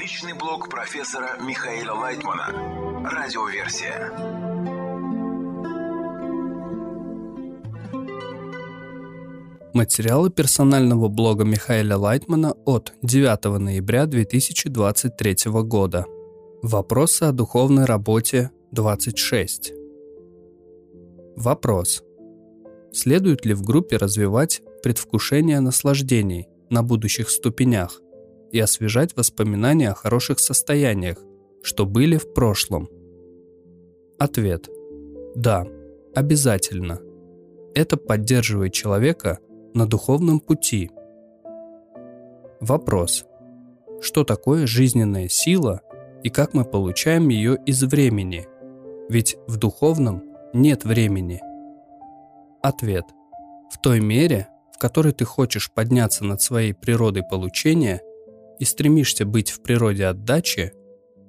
Личный блог профессора Михаила Лайтмана. Радиоверсия. Материалы персонального блога Михаила Лайтмана от 9 ноября 2023 года. Вопросы о духовной работе 26. Вопрос. Следует ли в группе развивать предвкушение наслаждений на будущих ступенях и освежать воспоминания о хороших состояниях, что были в прошлом? Ответ. Да, обязательно. Это поддерживает человека на духовном пути. Вопрос. Что такое жизненная сила и как мы получаем ее из времени? Ведь в духовном нет времени. Ответ. В той мере, в которой ты хочешь подняться над своей природой получения и стремишься быть в природе отдачи,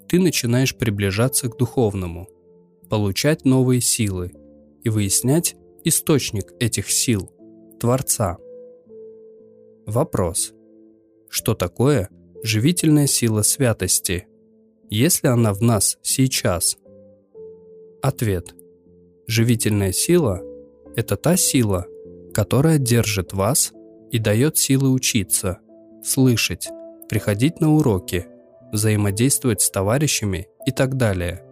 ты начинаешь приближаться к духовному, получать новые силы и выяснять источник этих сил – Творца. Вопрос. Что такое живительная сила святости, если она в нас сейчас? Ответ. Живительная сила – это та сила, которая держит вас и дает силы учиться, слышать, приходить на уроки, взаимодействовать с товарищами и так далее.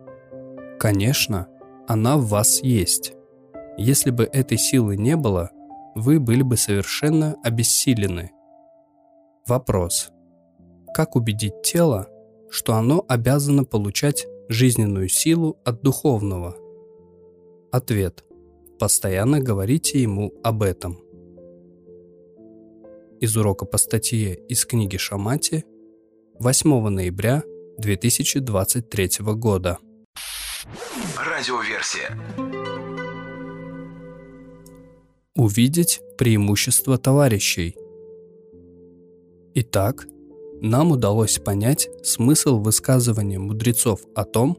Конечно, она в вас есть. Если бы этой силы не было, вы были бы совершенно обессилены. Вопрос. Как убедить тело, что оно обязано получать жизненную силу от духовного? Ответ. Постоянно говорите ему об этом. Из урока по статье из книги Шамати 8 ноября 2023 года. Радиоверсия. Увидеть преимущества товарищей. Итак, нам удалось понять смысл высказывания мудрецов о том,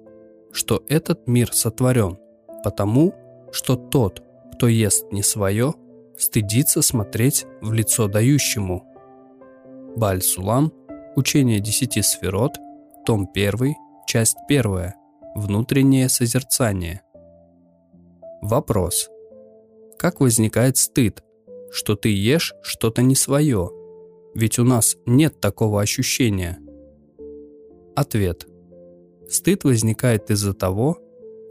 что этот мир сотворен, потому что тот, кто ест не свое, стыдится смотреть в лицо дающему. Баль-Сулам, Учение десяти сферот, том 1, часть 1, Внутреннее созерцание. Вопрос. Как возникает стыд, что ты ешь что-то не свое? Ведь у нас нет такого ощущения. Ответ. Стыд возникает из-за того,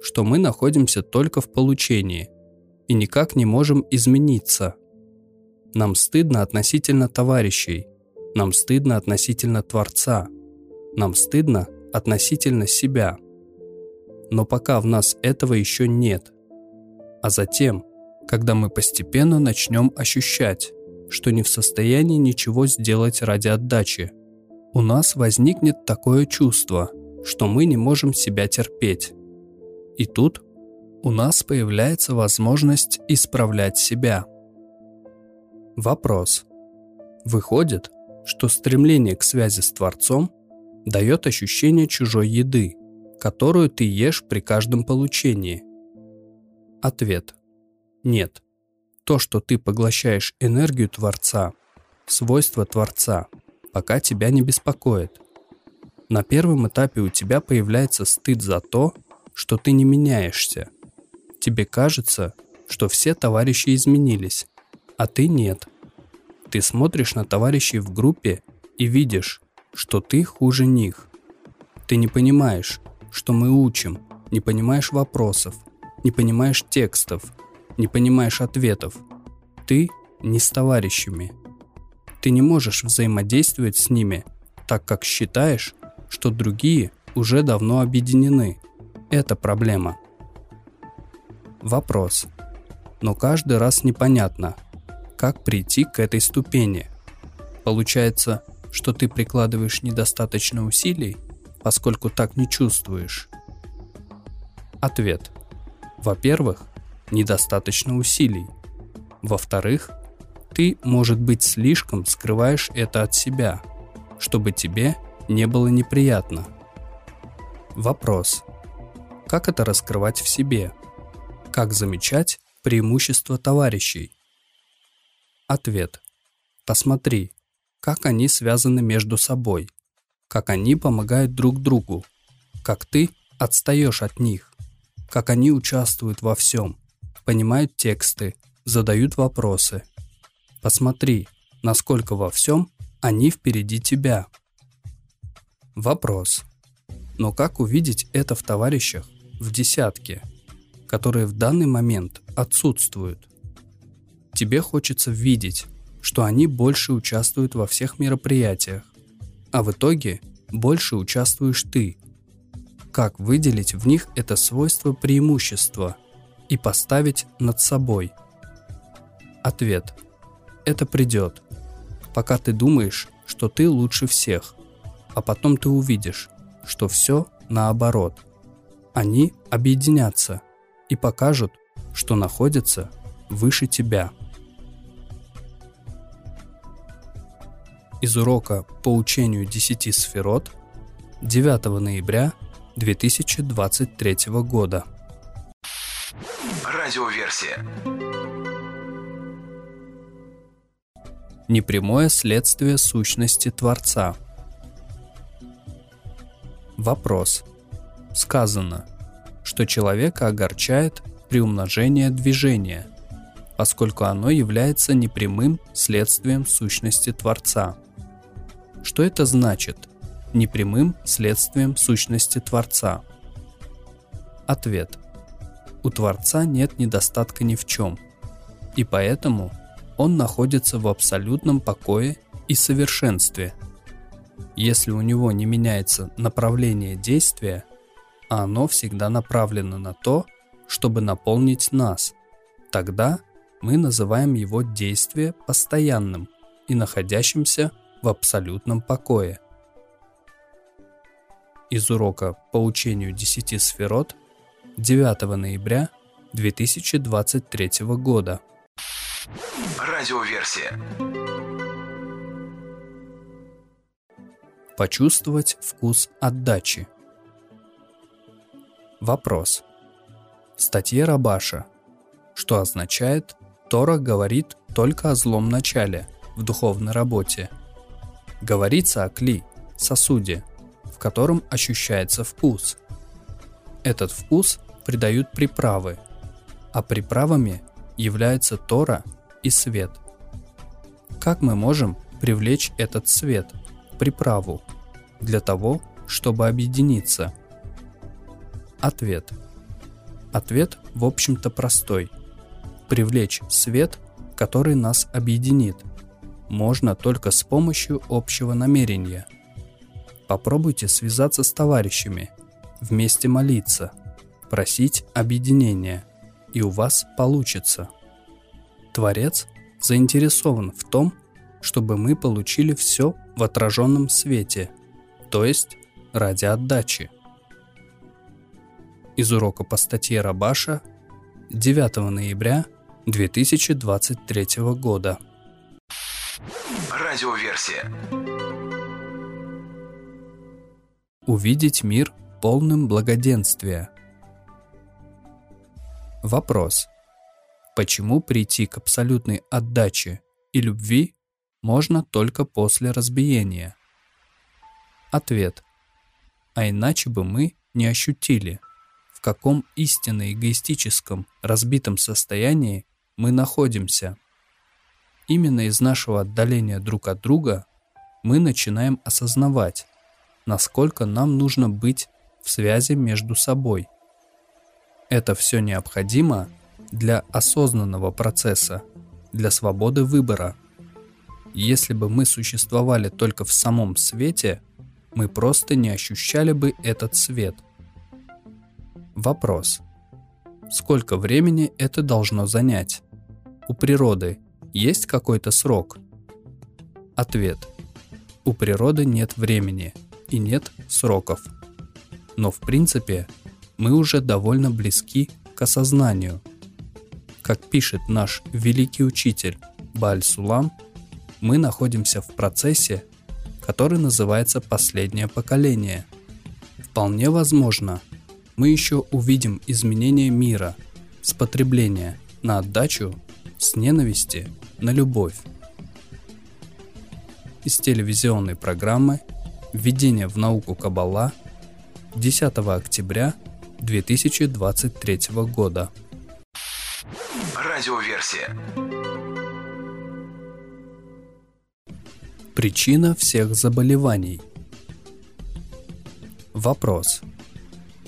что мы находимся только в получении и никак не можем измениться. Нам стыдно относительно товарищей, нам стыдно относительно Творца, нам стыдно относительно себя. Но пока в нас этого еще нет. А затем, когда мы постепенно начнем ощущать, что не в состоянии ничего сделать ради отдачи, у нас возникнет такое чувство, что мы не можем себя терпеть. И тут у нас появляется возможность исправлять себя. Вопрос. Выходит, что стремление к связи с Творцом дает ощущение чужой еды, которую ты ешь при каждом получении. Ответ. Нет. То, что ты поглощаешь энергию Творца, свойства Творца, пока тебя не беспокоит. На первом этапе у тебя появляется стыд за то, что ты не меняешься. Тебе кажется, что все товарищи изменились, а ты нет. Ты смотришь на товарищей в группе и видишь, что ты хуже них. Ты не понимаешь, что мы учим, не понимаешь вопросов, не понимаешь текстов, не понимаешь ответов. Ты не с товарищами. Ты не можешь взаимодействовать с ними, так как считаешь, что другие уже давно объединены – это проблема. Вопрос. Но каждый раз непонятно, как прийти к этой ступени. Получается, что ты прикладываешь недостаточно усилий, поскольку так не чувствуешь. Ответ. Во-первых, недостаточно усилий. Во-вторых, ты, может быть, слишком скрываешь это от себя, чтобы тебе не было неприятно. Вопрос. Как это раскрывать в себе? Как замечать преимущества товарищей? Ответ. Посмотри, как они связаны между собой. как они помогают друг другу, как ты отстаешь от них, как они участвуют во всем, понимают тексты, задают вопросы. Посмотри, насколько во всем они впереди тебя. Вопрос. Но как увидеть это в товарищах, в десятке, которые в данный момент отсутствуют? Тебе хочется видеть, что они больше участвуют во всех мероприятиях, а в итоге больше участвуешь ты. Как выделить в них это свойство преимущества и поставить над собой? Ответ. Это придет, пока ты думаешь, что ты лучше всех, а потом ты увидишь, что все наоборот. Они объединятся и покажут, что находятся выше тебя. из урока по учению 10 сферот 9 ноября 2023 года. Радиоверсия. Непрямое следствие сущности Творца. Вопрос. Сказано, что человека огорчает приумножение движения, поскольку оно является непрямым следствием сущности Творца – что это значит? Непрямым следствием сущности Творца. Ответ. У Творца нет недостатка ни в чем, и поэтому он находится в абсолютном покое и совершенстве. Если у него не меняется направление действия, оно всегда направлено на то, чтобы наполнить нас, тогда мы называем его действие постоянным и находящимся в абсолютном покое. Из урока по учению 10 сферот 9 ноября 2023 года. Радиоверсия. Почувствовать вкус отдачи. Вопрос. В статье Рабаша, что означает Тора говорит только о злом начале в духовной работе – Говорится о кли, сосуде, в котором ощущается вкус. Этот вкус придают приправы, а приправами являются Тора и свет. Как мы можем привлечь этот свет, приправу, для того, чтобы объединиться? Ответ. Ответ, в общем-то, простой. Привлечь свет, который нас объединит – можно только с помощью общего намерения. Попробуйте связаться с товарищами, вместе молиться, просить объединения, и у вас получится. Творец заинтересован в том, чтобы мы получили все в отраженном свете, то есть ради отдачи. Из урока по статье Рабаша 9 ноября 2023 года. Радиоверсия. Увидеть мир полным благоденствия. Вопрос. Почему прийти к абсолютной отдаче и любви можно только после разбиения? Ответ. А иначе бы мы не ощутили, в каком истинно эгоистическом, разбитом состоянии мы находимся – Именно из нашего отдаления друг от друга мы начинаем осознавать, насколько нам нужно быть в связи между собой. Это все необходимо для осознанного процесса, для свободы выбора. Если бы мы существовали только в самом свете, мы просто не ощущали бы этот свет. Вопрос. Сколько времени это должно занять? У природы есть какой-то срок? Ответ. У природы нет времени и нет сроков. Но в принципе мы уже довольно близки к осознанию. Как пишет наш великий учитель Баль Сулам, мы находимся в процессе, который называется «последнее поколение». Вполне возможно, мы еще увидим изменение мира с потребления на отдачу с ненависти на любовь. Из телевизионной программы Введение в науку Каббала 10 октября 2023 года. Радиоверсия. Причина всех заболеваний. Вопрос.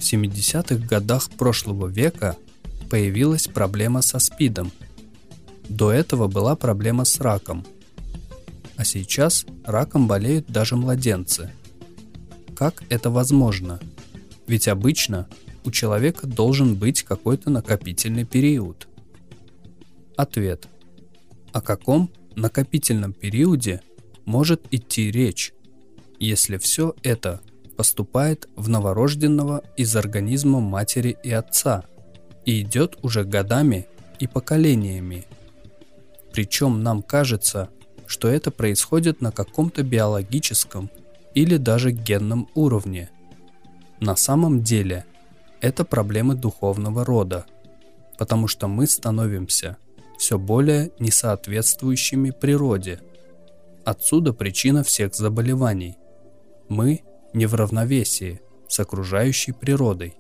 В 70-х годах прошлого века появилась проблема со СПИДом. До этого была проблема с раком. А сейчас раком болеют даже младенцы. Как это возможно? Ведь обычно у человека должен быть какой-то накопительный период. Ответ. О каком накопительном периоде может идти речь, если все это поступает в новорожденного из организма матери и отца и идет уже годами и поколениями. Причем нам кажется, что это происходит на каком-то биологическом или даже генном уровне. На самом деле это проблемы духовного рода, потому что мы становимся все более несоответствующими природе. Отсюда причина всех заболеваний. Мы не в равновесии с окружающей природой.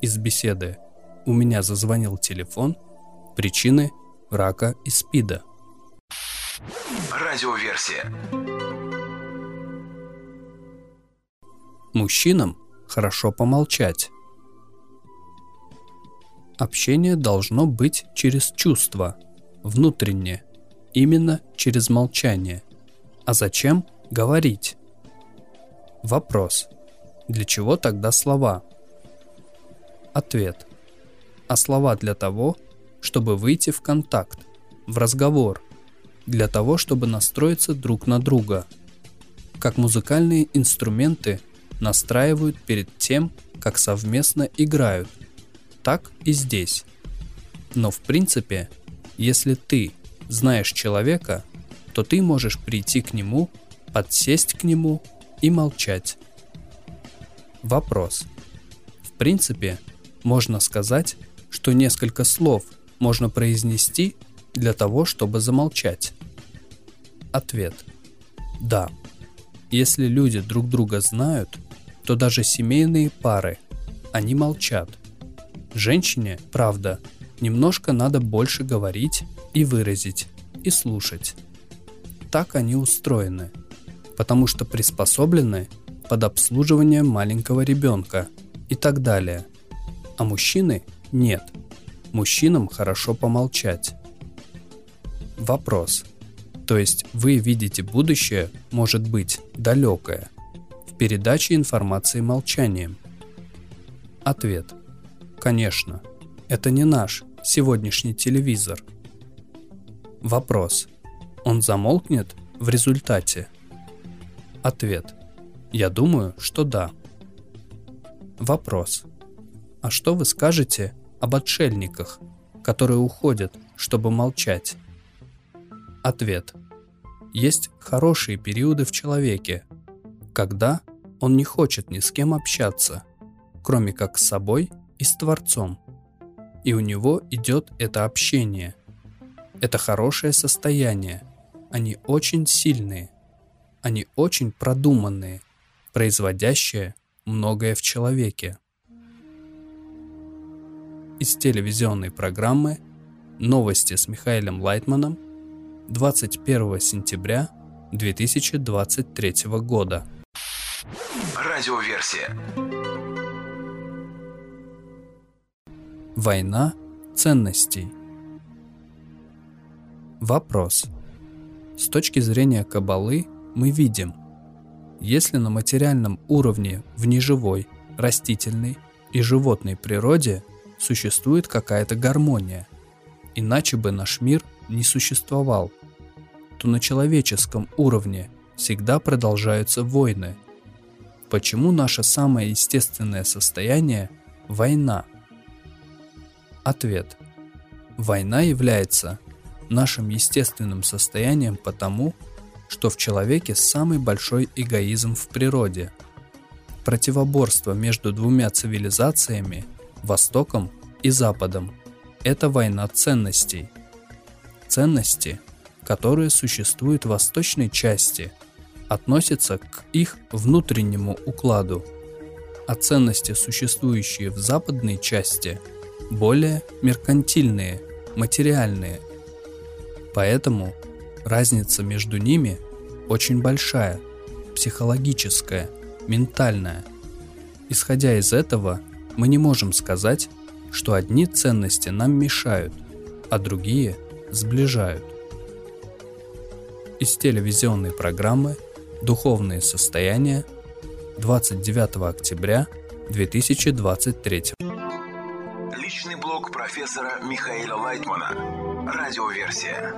Из беседы «У меня зазвонил телефон» причины рака и СПИДа. Радиоверсия. Мужчинам хорошо помолчать. Общение должно быть через чувства, внутренне, именно через молчание. А зачем говорить? Вопрос. Для чего тогда слова? Ответ. А слова для того, чтобы выйти в контакт, в разговор, для того, чтобы настроиться друг на друга. Как музыкальные инструменты настраивают перед тем, как совместно играют, так и здесь. Но в принципе, если ты знаешь человека, то ты можешь прийти к нему, подсесть к нему и молчать. Вопрос. В принципе, можно сказать, что несколько слов можно произнести для того, чтобы замолчать. Ответ. Да. Если люди друг друга знают, то даже семейные пары, они молчат. Женщине, правда, немножко надо больше говорить и выразить, и слушать. Так они устроены – потому что приспособлены под обслуживание маленького ребенка и так далее. А мужчины нет. Мужчинам хорошо помолчать. Вопрос. То есть вы видите будущее, может быть, далекое, в передаче информации молчанием? Ответ. Конечно. Это не наш сегодняшний телевизор. Вопрос. Он замолкнет в результате? Ответ. Я думаю, что да. Вопрос. А что вы скажете об отшельниках, которые уходят, чтобы молчать? Ответ. Есть хорошие периоды в человеке, когда он не хочет ни с кем общаться, кроме как с собой и с Творцом. И у него идет это общение. Это хорошее состояние. Они очень сильные. Они очень продуманные, производящие многое в человеке. Из телевизионной программы «Новости с Михаилом Лайтманом» 21 сентября 2023 года. Радиоверсия. Война ценностей. Вопрос. С точки зрения Кабалы, мы видим, если на материальном уровне в неживой, растительной и животной природе существует какая-то гармония, иначе бы наш мир не существовал, то на человеческом уровне всегда продолжаются войны. Почему наше самое естественное состояние – война? Ответ. Война является нашим естественным состоянием потому, что в человеке самый большой эгоизм в природе. Противоборство между двумя цивилизациями, Востоком и Западом, это война ценностей. Ценности, которые существуют в восточной части, относится к их внутреннему укладу, а ценности, существующие в западной части, более меркантильные, материальные. Поэтому разница между ними очень большая, психологическая, ментальная. Исходя из этого, мы не можем сказать, что одни ценности нам мешают, а другие сближают. Из телевизионной программы «Духовные состояния» 29 октября 2023. Личный блог профессора Михаила Лайтмана. Радиоверсия.